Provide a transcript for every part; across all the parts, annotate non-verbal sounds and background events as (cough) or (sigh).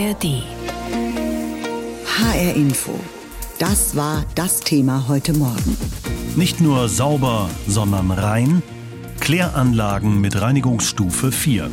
ARD. HR Info. Das war das Thema heute Morgen. Nicht nur sauber, sondern rein. Kläranlagen mit Reinigungsstufe 4.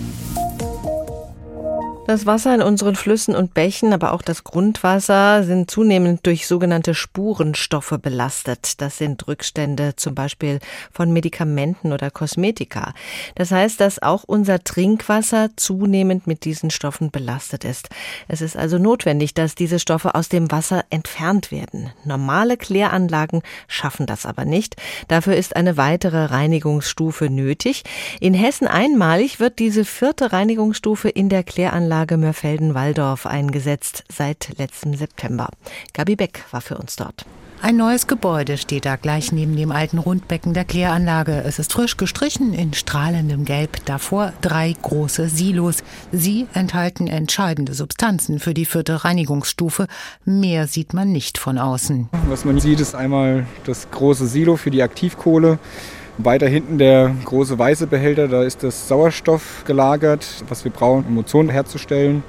Das Wasser in unseren Flüssen und Bächen, aber auch das Grundwasser sind zunehmend durch sogenannte Spurenstoffe belastet. Das sind Rückstände zum Beispiel von Medikamenten oder Kosmetika. Das heißt, dass auch unser Trinkwasser zunehmend mit diesen Stoffen belastet ist. Es ist also notwendig, dass diese Stoffe aus dem Wasser entfernt werden. Normale Kläranlagen schaffen das aber nicht. Dafür ist eine weitere Reinigungsstufe nötig. In Hessen einmalig wird diese vierte Reinigungsstufe in der Kläranlage Anlage Mörfelden-Walldorf eingesetzt seit letztem September. Gabi Beck war für uns dort. Ein neues Gebäude steht da gleich neben dem alten Rundbecken der Kläranlage. Es ist frisch gestrichen in strahlendem Gelb. Davor drei große Silos. Sie enthalten entscheidende Substanzen für die vierte Reinigungsstufe. Mehr sieht man nicht von außen. Was man sieht, ist einmal das große Silo für die Aktivkohle. Weiter hinten der große weiße Behälter, da ist das Sauerstoff gelagert, was wir brauchen, um Ozon herzustellen.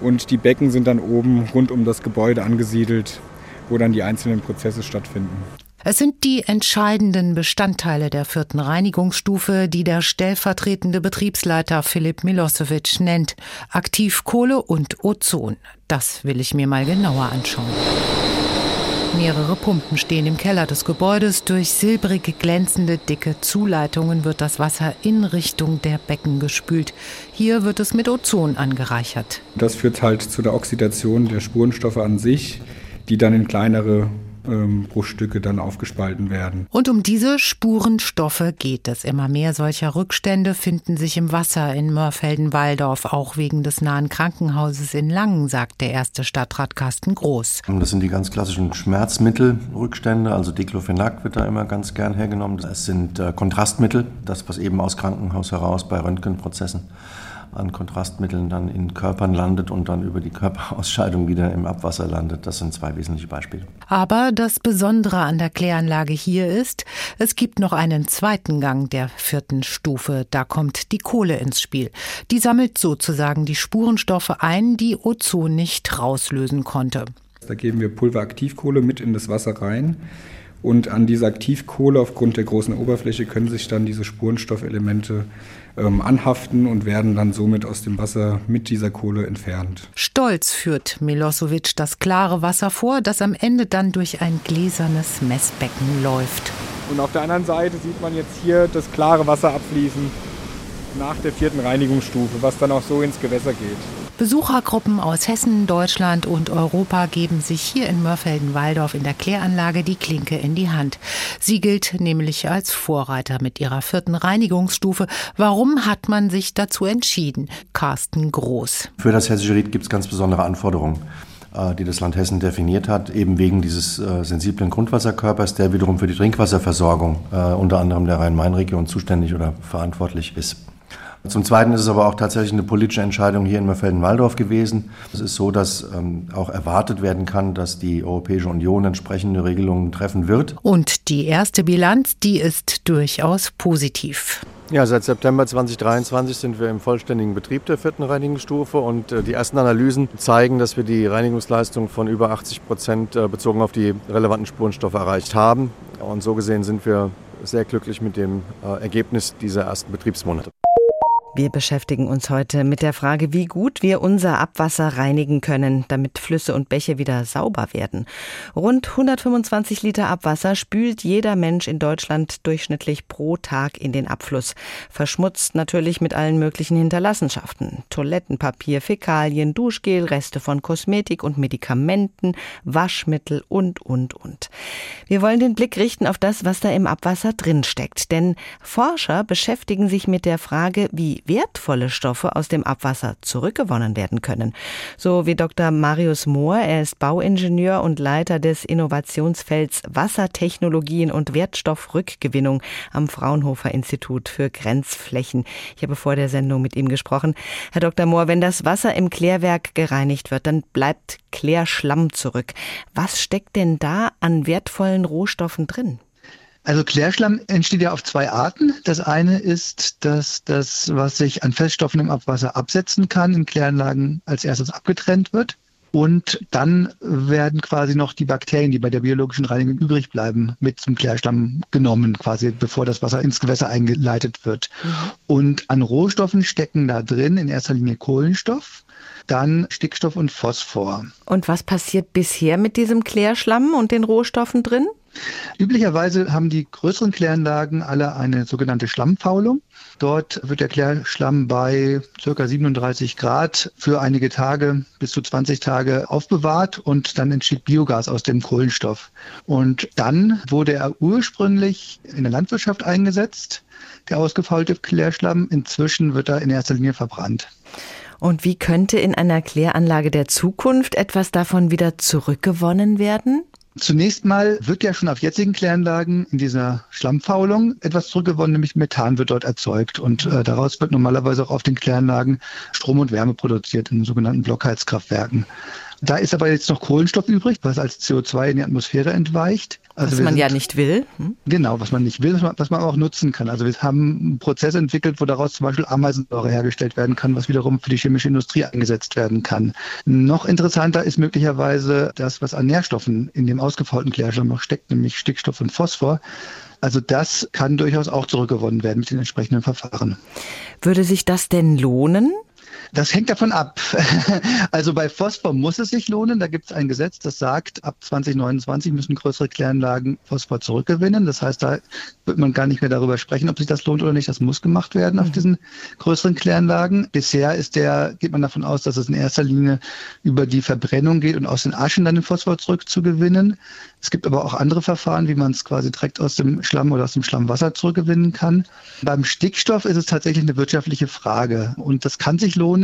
Und die Becken sind dann oben rund um das Gebäude angesiedelt, wo dann die einzelnen Prozesse stattfinden. Es sind die entscheidenden Bestandteile der vierten Reinigungsstufe, die der stellvertretende Betriebsleiter Philipp Milosevic nennt. Aktivkohle und Ozon. Das will ich mir mal genauer anschauen. Mehrere Pumpen stehen im Keller des Gebäudes. Durch silbrig glänzende, dicke Zuleitungen wird das Wasser in Richtung der Becken gespült. Hier wird es mit Ozon angereichert. Das führt halt zu der Oxidation der Spurenstoffe an sich, die dann in kleinere Bruchstücke dann aufgespalten werden. Und um diese Spurenstoffe geht es. Immer mehr solcher Rückstände finden sich im Wasser in Mörfelden-Walldorf, auch wegen des nahen Krankenhauses in Langen, sagt der erste Stadtrat Carsten Groß. Das sind die ganz klassischen Schmerzmittelrückstände, also Diclofenac wird da immer ganz gern hergenommen. Es sind äh, Kontrastmittel, das was eben aus Krankenhaus heraus bei Röntgenprozessen an Kontrastmitteln dann in Körpern landet und dann über die Körperausscheidung wieder im Abwasser landet. Das sind zwei wesentliche Beispiele. Aber das Besondere an der Kläranlage hier ist, es gibt noch einen zweiten Gang der vierten Stufe. Da kommt die Kohle ins Spiel. Die sammelt sozusagen die Spurenstoffe ein, die Ozon nicht rauslösen konnte. Da geben wir Pulveraktivkohle mit in das Wasser rein. Und an dieser Aktivkohle aufgrund der großen Oberfläche können sich dann diese Spurenstoffelemente ähm, anhaften und werden dann somit aus dem Wasser mit dieser Kohle entfernt. Stolz führt Milosevic das klare Wasser vor, das am Ende dann durch ein gläsernes Messbecken läuft. Und auf der anderen Seite sieht man jetzt hier das klare Wasser abfließen nach der vierten Reinigungsstufe, was dann auch so ins Gewässer geht. Besuchergruppen aus Hessen, Deutschland und Europa geben sich hier in Mörfelden-Walldorf in der Kläranlage die Klinke in die Hand. Sie gilt nämlich als Vorreiter mit ihrer vierten Reinigungsstufe. Warum hat man sich dazu entschieden? Carsten Groß. Für das hessische Ried gibt es ganz besondere Anforderungen äh, die das Land Hessen definiert hat, eben wegen dieses äh, sensiblen Grundwasserkörpers, der wiederum für die Trinkwasserversorgung äh, unter anderem der Rhein-Main-Region zuständig oder verantwortlich ist. Zum Zweiten ist es aber auch tatsächlich eine politische Entscheidung hier in Mörfelden-Walldorf gewesen. Es ist so, dass ähm, auch erwartet werden kann, dass die Europäische Union entsprechende Regelungen treffen wird. Und die erste Bilanz, die ist durchaus positiv. Ja, seit September 2023 sind wir im vollständigen Betrieb der vierten Reinigungsstufe und äh, die ersten Analysen zeigen, dass wir die Reinigungsleistung von über 80 Prozent äh, bezogen auf die relevanten Spurenstoffe erreicht haben. Und so gesehen sind wir sehr glücklich mit dem äh, Ergebnis dieser ersten Betriebsmonate. Wir beschäftigen uns heute mit der Frage, wie gut wir unser Abwasser reinigen können, damit Flüsse und Bäche wieder sauber werden. Rund 125 Liter Abwasser spült jeder Mensch in Deutschland durchschnittlich pro Tag in den Abfluss. Verschmutzt natürlich mit allen möglichen Hinterlassenschaften. Toilettenpapier, Fäkalien, Duschgel, Reste von Kosmetik und Medikamenten, Waschmittel und, und, und. Wir wollen den Blick richten auf das, was da im Abwasser drinsteckt. Denn Forscher beschäftigen sich mit der Frage, wie wertvolle Stoffe aus dem Abwasser zurückgewonnen werden können. So wie Dr. Marius Mohr, er ist Bauingenieur und Leiter des Innovationsfelds Wassertechnologien und Wertstoffrückgewinnung am Fraunhofer Institut für Grenzflächen. Ich habe vor der Sendung mit ihm gesprochen. Herr Dr. Mohr, wenn das Wasser im Klärwerk gereinigt wird, dann bleibt Klärschlamm zurück. Was steckt denn da an wertvollen Rohstoffen drin? Also Klärschlamm entsteht ja auf zwei Arten. Das eine ist, dass das, was sich an Feststoffen im Abwasser absetzen kann, in Kläranlagen als erstes abgetrennt wird. Und dann werden quasi noch die Bakterien, die bei der biologischen Reinigung übrig bleiben, mit zum Klärschlamm genommen, quasi bevor das Wasser ins Gewässer eingeleitet wird. Mhm. Und an Rohstoffen stecken da drin in erster Linie Kohlenstoff, dann Stickstoff und Phosphor. Und was passiert bisher mit diesem Klärschlamm und den Rohstoffen drin? Üblicherweise haben die größeren Kläranlagen alle eine sogenannte Schlammfaulung. Dort wird der Klärschlamm bei ca. 37 Grad für einige Tage bis zu 20 Tage aufbewahrt und dann entsteht Biogas aus dem Kohlenstoff. Und dann wurde er ursprünglich in der Landwirtschaft eingesetzt, der ausgefaulte Klärschlamm. Inzwischen wird er in erster Linie verbrannt. Und wie könnte in einer Kläranlage der Zukunft etwas davon wieder zurückgewonnen werden? Zunächst mal wird ja schon auf jetzigen Kläranlagen in dieser Schlammfaulung etwas zurückgewonnen, nämlich Methan wird dort erzeugt. Und äh, daraus wird normalerweise auch auf den Kläranlagen Strom und Wärme produziert in sogenannten Blockheizkraftwerken. Da ist aber jetzt noch Kohlenstoff übrig, was als CO2 in die Atmosphäre entweicht. Also was man sind, ja nicht will. Hm? Genau, was man nicht will, was man, was man auch nutzen kann. Also wir haben einen Prozess entwickelt, wo daraus zum Beispiel Ameisensäure hergestellt werden kann, was wiederum für die chemische Industrie eingesetzt werden kann. Noch interessanter ist möglicherweise das, was an Nährstoffen in dem ausgefaulten Klärschlamm noch steckt, nämlich Stickstoff und Phosphor. Also das kann durchaus auch zurückgewonnen werden mit den entsprechenden Verfahren. Würde sich das denn lohnen? Das hängt davon ab. (laughs) Also bei Phosphor muss es sich lohnen. Da gibt es ein Gesetz, das sagt, ab 2029 müssen größere Kläranlagen Phosphor zurückgewinnen. Das heißt, da wird man gar nicht mehr darüber sprechen, ob sich das lohnt oder nicht. Das muss gemacht werden auf mhm. diesen größeren Kläranlagen. Bisher ist der, geht man davon aus, dass es in erster Linie über die Verbrennung geht und aus den Aschen dann den Phosphor zurückzugewinnen. Es gibt aber auch andere Verfahren, wie man es quasi direkt aus dem Schlamm oder aus dem Schlammwasser zurückgewinnen kann. Beim Stickstoff ist es tatsächlich eine wirtschaftliche Frage und das kann sich lohnen,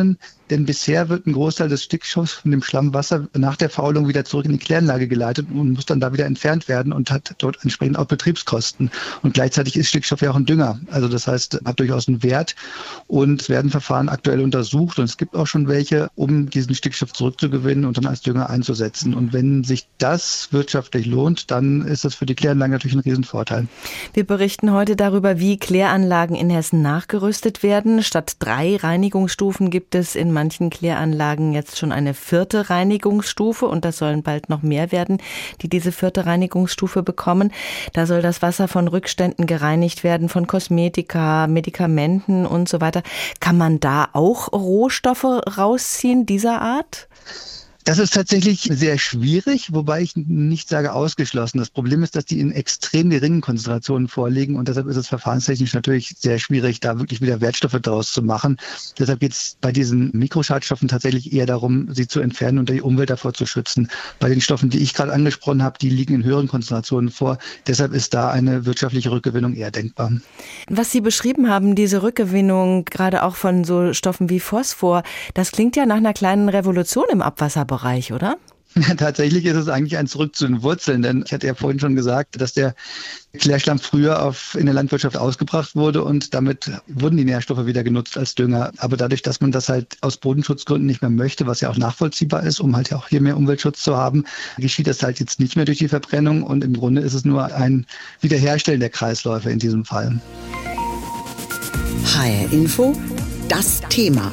denn bisher wird ein Großteil des Stickstoffs von dem Schlammwasser nach der Faulung wieder zurück in die Kläranlage geleitet und muss dann da wieder entfernt werden und hat dort entsprechend auch Betriebskosten. Und gleichzeitig ist Stickstoff ja auch ein Dünger. Also das heißt, hat durchaus einen Wert und es werden Verfahren aktuell untersucht und es gibt auch schon welche, um diesen Stickstoff zurückzugewinnen und dann als Dünger einzusetzen. Und wenn sich das wirtschaftlich lohnt, dann ist das für die Kläranlagen natürlich ein Riesenvorteil. Wir berichten heute darüber, wie Kläranlagen in Hessen nachgerüstet werden. Statt drei Reinigungsstufen gibt es in manchen Kläranlagen jetzt schon eine vierte Reinigungsstufe und das sollen bald noch mehr werden, die diese vierte Reinigungsstufe bekommen. Da soll das Wasser von Rückständen gereinigt werden, von Kosmetika, Medikamenten und so weiter. Kann man da auch Rohstoffe rausziehen dieser Art? Das ist tatsächlich sehr schwierig, wobei ich nicht sage ausgeschlossen. Das Problem ist, dass die in extrem geringen Konzentrationen vorliegen und deshalb ist es verfahrenstechnisch natürlich sehr schwierig, da wirklich wieder Wertstoffe draus zu machen. Deshalb geht es bei diesen Mikroschadstoffen tatsächlich eher darum, sie zu entfernen und die Umwelt davor zu schützen. Bei den Stoffen, die ich gerade angesprochen habe, die liegen in höheren Konzentrationen vor. Deshalb ist da eine wirtschaftliche Rückgewinnung eher denkbar. Was Sie beschrieben haben, diese Rückgewinnung gerade auch von so Stoffen wie Phosphor, das klingt ja nach einer kleinen Revolution im Abwasserbereich. Bereich, oder? Ja, tatsächlich ist es eigentlich ein Zurück zu den Wurzeln, denn ich hatte ja vorhin schon gesagt, dass der Klärschlamm früher auf, in der Landwirtschaft ausgebracht wurde und damit wurden die Nährstoffe wieder genutzt als Dünger. Aber dadurch, dass man das halt aus Bodenschutzgründen nicht mehr möchte, was ja auch nachvollziehbar ist, um halt auch hier mehr Umweltschutz zu haben, geschieht das halt jetzt nicht mehr durch die Verbrennung und im Grunde ist es nur ein Wiederherstellen der Kreisläufe in diesem Fall. HR Info, das Thema.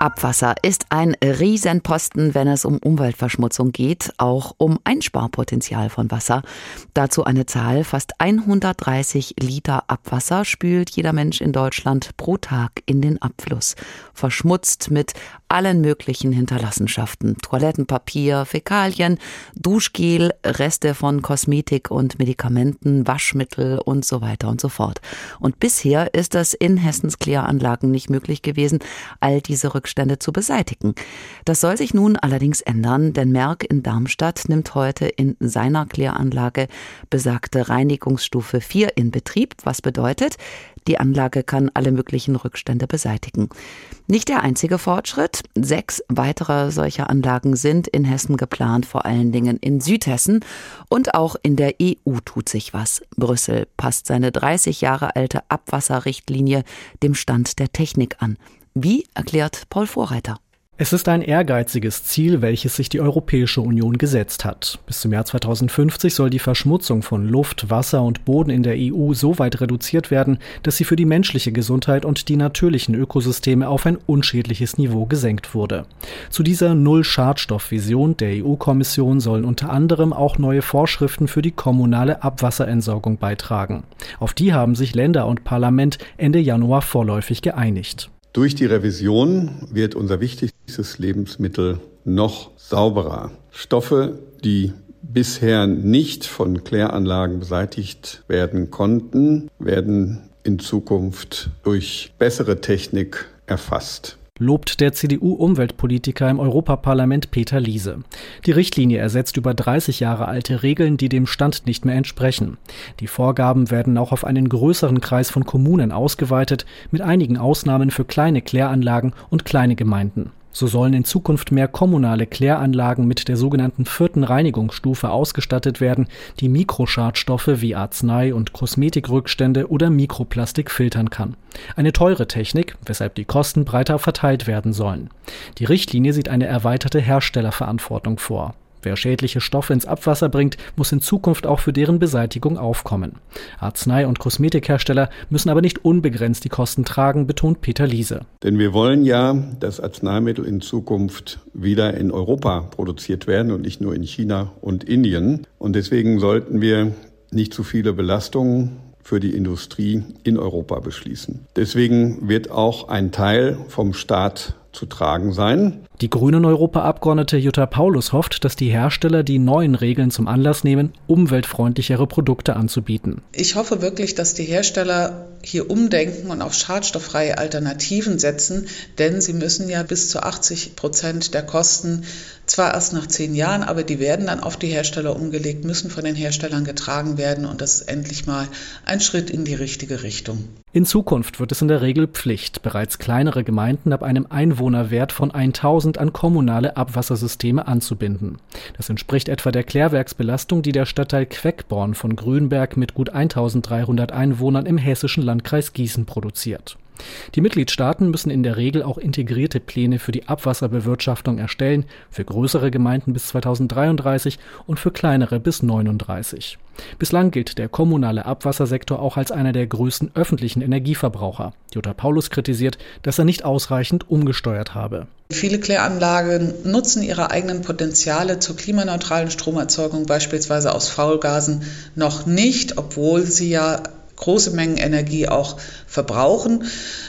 Abwasser ist ein Riesenposten, wenn es um Umweltverschmutzung geht, auch um Einsparpotenzial von Wasser. Dazu eine Zahl, fast 130 Liter Abwasser spült jeder Mensch in Deutschland pro Tag in den Abfluss. Verschmutzt mit allen möglichen Hinterlassenschaften. Toilettenpapier, Fäkalien, Duschgel, Reste von Kosmetik und Medikamenten, Waschmittel und so weiter und so fort. Und bisher ist es in Hessens Kläranlagen nicht möglich gewesen, all diese Rückstände zu beseitigen. Das soll sich nun allerdings ändern, denn Merck in Darmstadt nimmt heute in seiner Kläranlage besagte Reinigungsstufe 4 in Betrieb, was bedeutet, die Anlage kann alle möglichen Rückstände beseitigen. Nicht der einzige Fortschritt. Sechs weitere solcher Anlagen sind in Hessen geplant, vor allen Dingen in Südhessen. Und auch in der EU tut sich was. Brüssel passt seine 30 Jahre alte Abwasserrichtlinie dem Stand der Technik an. Wie erklärt Paul Vorreiter? Es ist ein ehrgeiziges Ziel, welches sich die Europäische Union gesetzt hat. Bis zum Jahr 2050 soll die Verschmutzung von Luft, Wasser und Boden in der EU so weit reduziert werden, dass sie für die menschliche Gesundheit und die natürlichen Ökosysteme auf ein unschädliches Niveau gesenkt wurde. Zu dieser Null-Schadstoff-Vision der EU-Kommission sollen unter anderem auch neue Vorschriften für die kommunale Abwasserentsorgung beitragen. Auf die haben sich Länder und Parlament Ende Januar vorläufig geeinigt. Durch die Revision wird unser wichtigstes Lebensmittel noch sauberer. Stoffe, die bisher nicht von Kläranlagen beseitigt werden konnten, werden in Zukunft durch bessere Technik erfasst lobt der CDU-Umweltpolitiker im Europaparlament Peter Liese. Die Richtlinie ersetzt über 30 Jahre alte Regeln, die dem Stand nicht mehr entsprechen. Die Vorgaben werden auch auf einen größeren Kreis von Kommunen ausgeweitet, mit einigen Ausnahmen für kleine Kläranlagen und kleine Gemeinden. So sollen in Zukunft mehr kommunale Kläranlagen mit der sogenannten vierten Reinigungsstufe ausgestattet werden, die Mikroschadstoffe wie Arznei- und Kosmetikrückstände oder Mikroplastik filtern kann. Eine teure Technik, weshalb die Kosten breiter verteilt werden sollen. Die Richtlinie sieht eine erweiterte Herstellerverantwortung vor. Wer schädliche Stoffe ins Abwasser bringt, muss in Zukunft auch für deren Beseitigung aufkommen. Arznei- und Kosmetikhersteller müssen aber nicht unbegrenzt die Kosten tragen, betont Peter Liese. Denn wir wollen ja, dass Arzneimittel in Zukunft wieder in Europa produziert werden und nicht nur in China und Indien. Und deswegen sollten wir nicht zu viele Belastungen für die Industrie in Europa beschließen. Deswegen wird auch ein Teil vom Staat zu tragen sein. Die grünen Europaabgeordnete Jutta Paulus hofft, dass die Hersteller die neuen Regeln zum Anlass nehmen, umweltfreundlichere Produkte anzubieten. Ich hoffe wirklich, dass die Hersteller hier umdenken und auf schadstofffreie Alternativen setzen, denn sie müssen ja bis zu 80 Prozent der Kosten zwar erst nach zehn Jahren, aber die werden dann auf die Hersteller umgelegt, müssen von den Herstellern getragen werden und das ist endlich mal ein Schritt in die richtige Richtung. In Zukunft wird es in der Regel Pflicht, bereits kleinere Gemeinden ab einem Einwohnerwert von 1000 an kommunale Abwassersysteme anzubinden. Das entspricht etwa der Klärwerksbelastung, die der Stadtteil Queckborn von Grünberg mit gut 1300 Einwohnern im hessischen Landkreis Gießen produziert. Die Mitgliedstaaten müssen in der Regel auch integrierte Pläne für die Abwasserbewirtschaftung erstellen, für größere Gemeinden bis 2033 und für kleinere bis 39. Bislang gilt der kommunale Abwassersektor auch als einer der größten öffentlichen Energieverbraucher. Jutta Paulus kritisiert, dass er nicht ausreichend umgesteuert habe. Viele Kläranlagen nutzen ihre eigenen Potenziale zur klimaneutralen Stromerzeugung, beispielsweise aus Faulgasen, noch nicht, obwohl sie ja große Mengen Energie auch verbrauchen.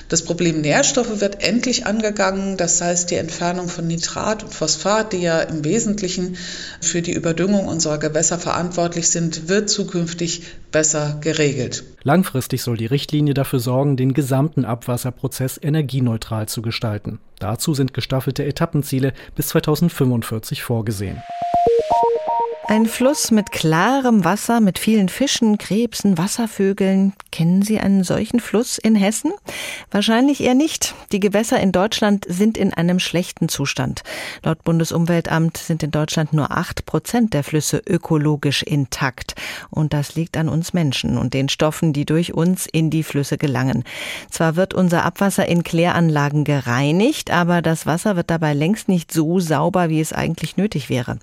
Das Problem Nährstoffe wird endlich angegangen. Das heißt, die Entfernung von Nitrat und Phosphat, die ja im Wesentlichen für die Überdüngung unserer Gewässer verantwortlich sind, wird zukünftig besser geregelt. Langfristig soll die Richtlinie dafür sorgen, den gesamten Abwasserprozess energieneutral zu gestalten. Dazu sind gestaffelte Etappenziele bis 2045 vorgesehen. Ein Fluss mit klarem Wasser, mit vielen Fischen, Krebsen, Wasservögeln. Kennen Sie einen solchen Fluss in Hessen? Wahrscheinlich eher nicht. Die Gewässer in Deutschland sind in einem schlechten Zustand. Laut Bundesumweltamt sind in Deutschland nur acht Prozent der Flüsse ökologisch intakt. Und das liegt an uns Menschen und den Stoffen, die durch uns in die Flüsse gelangen. Zwar wird unser Abwasser in Kläranlagen gereinigt, aber das Wasser wird dabei längst nicht so sauber, wie es eigentlich nötig wäre.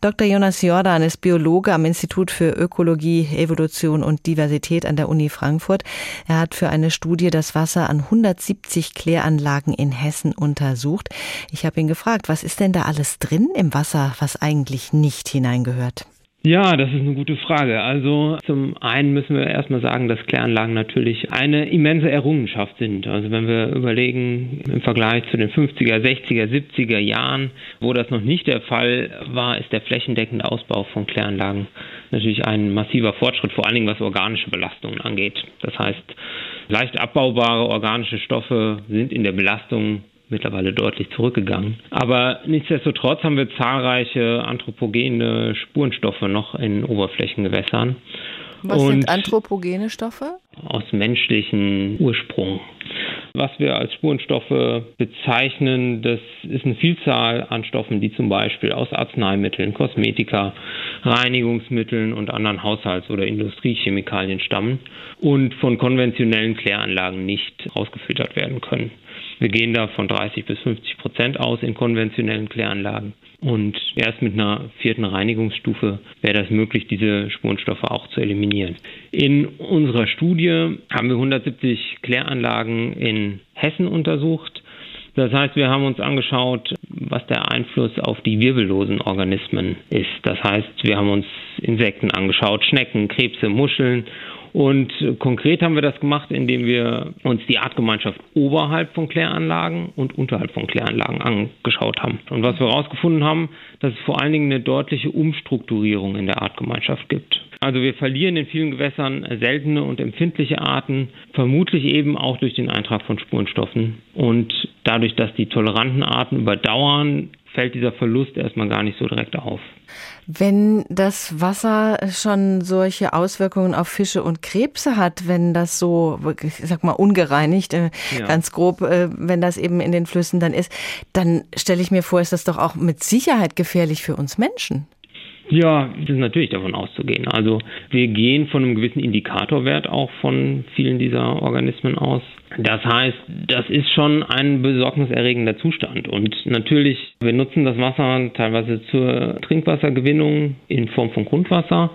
Dr. Jonas Jörg Jordan ist Biologe am Institut für Ökologie, Evolution und Diversität an der Uni Frankfurt. Er hat für eine Studie das Wasser an 170 Kläranlagen in Hessen untersucht. Ich habe ihn gefragt, was ist denn da alles drin im Wasser, was eigentlich nicht hineingehört? Ja, das ist eine gute Frage. Also zum einen müssen wir erstmal sagen, dass Kläranlagen natürlich eine immense Errungenschaft sind. Also wenn wir überlegen, im Vergleich zu den 50er, 60er, 70er Jahren, wo das noch nicht der Fall war, ist der flächendeckende Ausbau von Kläranlagen natürlich ein massiver Fortschritt, vor allen Dingen was organische Belastungen angeht. Das heißt, leicht abbaubare organische Stoffe sind in der Belastung mittlerweile deutlich zurückgegangen. Aber nichtsdestotrotz haben wir zahlreiche anthropogene Spurenstoffe noch in Oberflächengewässern. Was sind anthropogene Stoffe? Aus menschlichen Ursprung. was wir als Spurenstoffe bezeichnen, das ist eine Vielzahl an Stoffen, die zum Beispiel aus Arzneimitteln, Kosmetika, Reinigungsmitteln und anderen Haushalts- oder Industriechemikalien stammen und von konventionellen Kläranlagen nicht ausgefiltert werden können. Wir gehen da von 30 bis 50 Prozent aus in konventionellen Kläranlagen. Und erst mit einer vierten Reinigungsstufe wäre das möglich, diese Spurenstoffe auch zu eliminieren. In unserer Studie haben wir 170 Kläranlagen in Hessen untersucht. Das heißt, wir haben uns angeschaut, was der Einfluss auf die wirbellosen Organismen ist. Das heißt, wir haben uns Insekten angeschaut, Schnecken, Krebse, Muscheln und konkret haben wir das gemacht, indem wir uns die Artgemeinschaft oberhalb von Kläranlagen und unterhalb von Kläranlagen angeschaut haben. Und was wir herausgefunden haben, dass es vor allen Dingen eine deutliche Umstrukturierung in der Artgemeinschaft gibt. Also wir verlieren in vielen Gewässern seltene und empfindliche Arten, vermutlich eben auch durch den Eintrag von Spurenstoffen. Und dadurch, dass die toleranten Arten überdauern, fällt dieser Verlust erstmal gar nicht so direkt auf. Wenn das Wasser schon solche Auswirkungen auf Fische und Krebse hat, wenn das so, ich sag mal, ungereinigt, äh, ja. ganz grob, äh, wenn das eben in den Flüssen dann ist, dann stelle ich mir vor, ist das doch auch mit Sicherheit gefährlich für uns Menschen. Ja, das ist natürlich davon auszugehen. Also wir gehen von einem gewissen Indikatorwert auch von vielen dieser Organismen aus. Das heißt, das ist schon ein besorgniserregender Zustand. Und natürlich, wir nutzen das Wasser teilweise zur Trinkwassergewinnung in Form von Grundwasser.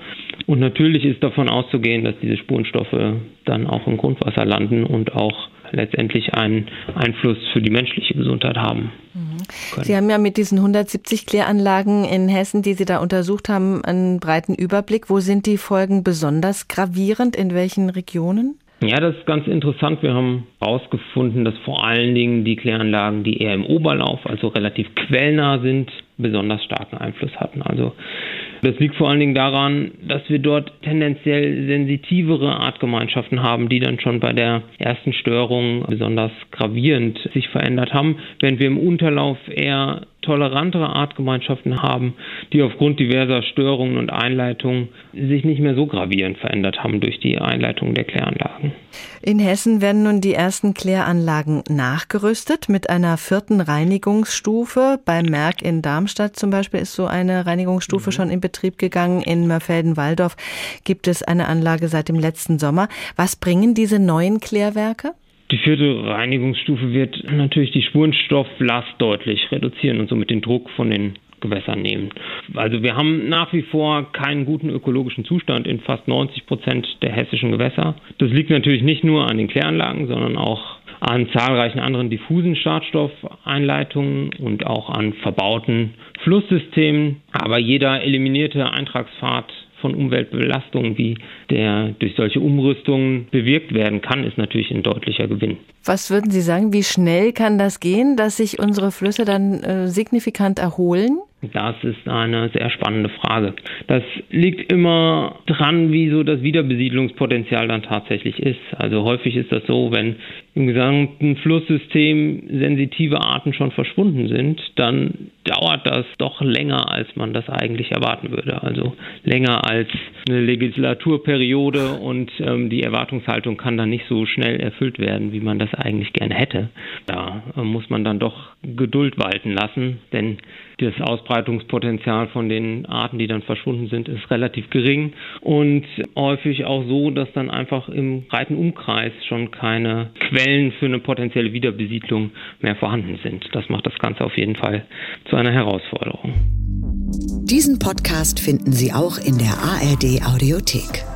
Und natürlich ist davon auszugehen, dass diese Spurenstoffe dann auch im Grundwasser landen und auch letztendlich einen Einfluss für die menschliche Gesundheit haben. Mhm. Sie haben ja mit diesen 170 Kläranlagen in Hessen, die Sie da untersucht haben, einen breiten Überblick. Wo sind die Folgen besonders gravierend? In welchen Regionen? Ja, das ist ganz interessant. Wir haben herausgefunden, dass vor allen Dingen die Kläranlagen, die eher im Oberlauf, also relativ quellnah sind, besonders starken Einfluss hatten. Also das liegt vor allen Dingen daran, dass wir dort tendenziell sensitivere Artgemeinschaften haben, die dann schon bei der ersten Störung besonders gravierend sich verändert haben, während wir im Unterlauf eher tolerantere Artgemeinschaften haben, die aufgrund diverser Störungen und Einleitungen sich nicht mehr so gravierend verändert haben durch die Einleitung der Kläranlagen. In Hessen werden nun die ersten Kläranlagen nachgerüstet mit einer vierten Reinigungsstufe. Bei Merck in Darmstadt zum Beispiel ist so eine Reinigungsstufe mhm. schon in Betrieb gegangen. In Mörfelden-Walldorf gibt es eine Anlage seit dem letzten Sommer. Was bringen diese neuen Klärwerke? Die vierte Reinigungsstufe wird natürlich die Spurenstofflast deutlich reduzieren und somit den Druck von den Gewässern nehmen. Also wir haben nach wie vor keinen guten ökologischen Zustand in fast 90 Prozent der hessischen Gewässer. Das liegt natürlich nicht nur an den Kläranlagen, sondern auch an zahlreichen anderen diffusen Schadstoffeinleitungen und auch an verbauten Flusssystemen. Aber jeder eliminierte Eintragspfad von Umweltbelastungen, wie der durch solche Umrüstungen bewirkt werden kann, ist natürlich ein deutlicher Gewinn. Was würden Sie sagen, wie schnell kann das gehen, dass sich unsere Flüsse dann äh, signifikant erholen? Das ist eine sehr spannende Frage. Das liegt immer dran, wie so das Wiederbesiedlungspotenzial dann tatsächlich ist. Also häufig ist das so, wenn im gesamten Flusssystem sensitive Arten schon verschwunden sind, dann dauert das doch länger, als man das eigentlich erwarten würde. Also länger als eine Legislaturperiode und ähm, die Erwartungshaltung kann dann nicht so schnell erfüllt werden, wie man das eigentlich gerne hätte. Da äh, muss man dann doch Geduld walten lassen, denn das Ausbreitungspotenzial von den Arten, die dann verschwunden sind, ist relativ gering und häufig auch so, dass dann einfach im breiten Umkreis schon keine Quellen für eine potenzielle Wiederbesiedlung mehr vorhanden sind. Das macht das Ganze auf jeden Fall zu einer Herausforderung. Diesen Podcast finden Sie auch in der ARD Audiothek.